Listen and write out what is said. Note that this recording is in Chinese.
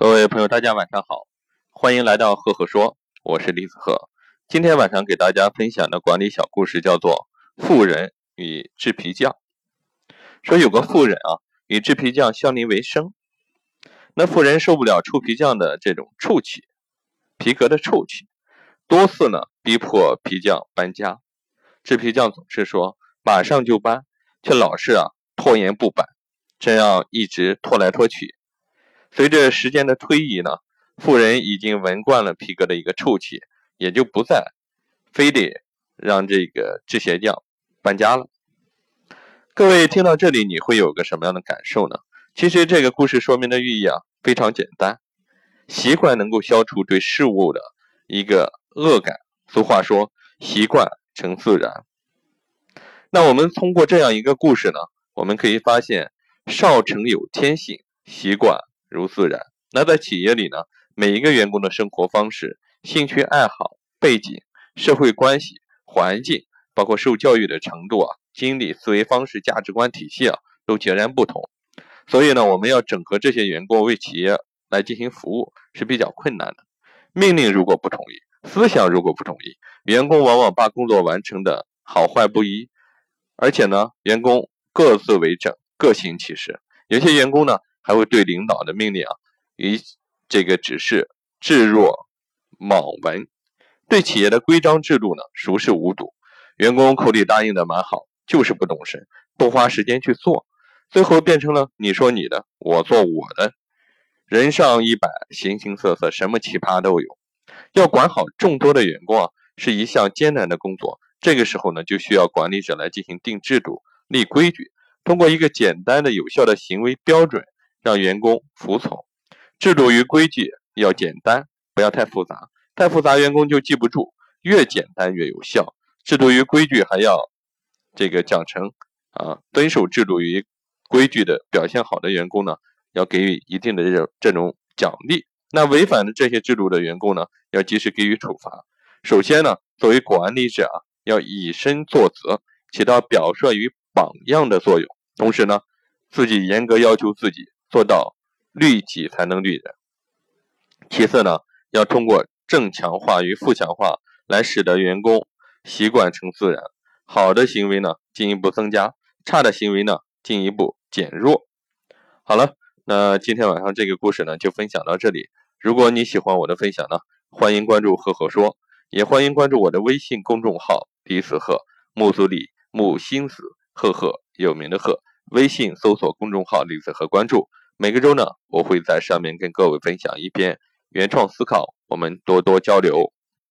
各位朋友，大家晚上好，欢迎来到赫赫说，我是李子赫。今天晚上给大家分享的管理小故事叫做《富人与制皮匠》。说有个富人啊，与制皮匠相邻为生。那富人受不了臭皮匠的这种臭气，皮革的臭气，多次呢逼迫皮匠搬家。制皮匠总是说马上就搬，却老是啊拖延不搬，这样一直拖来拖去。随着时间的推移呢，富人已经闻惯了皮革的一个臭气，也就不再非得让这个制鞋匠搬家了。各位听到这里，你会有个什么样的感受呢？其实这个故事说明的寓意啊非常简单，习惯能够消除对事物的一个恶感。俗话说，习惯成自然。那我们通过这样一个故事呢，我们可以发现，少成有天性，习惯。如自然。那在企业里呢，每一个员工的生活方式、兴趣爱好、背景、社会关系、环境，包括受教育的程度啊、经历、思维方式、价值观体系啊，都截然不同。所以呢，我们要整合这些员工为企业来进行服务是比较困难的。命令如果不统一，思想如果不统一，员工往往把工作完成的好坏不一，而且呢，员工各自为政、各行其事。有些员工呢。还会对领导的命令啊与这个指示置若罔闻，对企业的规章制度呢熟视无睹。员工口里答应的蛮好，就是不懂事，不花时间去做，最后变成了你说你的，我做我的。人上一百，形形色色，什么奇葩都有。要管好众多的员工啊，是一项艰难的工作。这个时候呢，就需要管理者来进行定制度、立规矩，通过一个简单的、有效的行为标准。让员工服从，制度与规矩要简单，不要太复杂。太复杂，员工就记不住。越简单越有效。制度与规矩还要这个奖惩啊，遵守制度与规矩的表现好的员工呢，要给予一定的这种这种奖励。那违反了这些制度的员工呢，要及时给予处罚。首先呢，作为管理者啊，要以身作则，起到表率与榜样的作用。同时呢，自己严格要求自己。做到律己才能律人。其次呢，要通过正强化与负强化来使得员工习惯成自然。好的行为呢，进一步增加；差的行为呢，进一步减弱。好了，那今天晚上这个故事呢，就分享到这里。如果你喜欢我的分享呢，欢迎关注赫赫说，也欢迎关注我的微信公众号李子赫木子李木心子赫赫有名的赫。微信搜索公众号李子赫关注。每个周呢，我会在上面跟各位分享一篇原创思考，我们多多交流。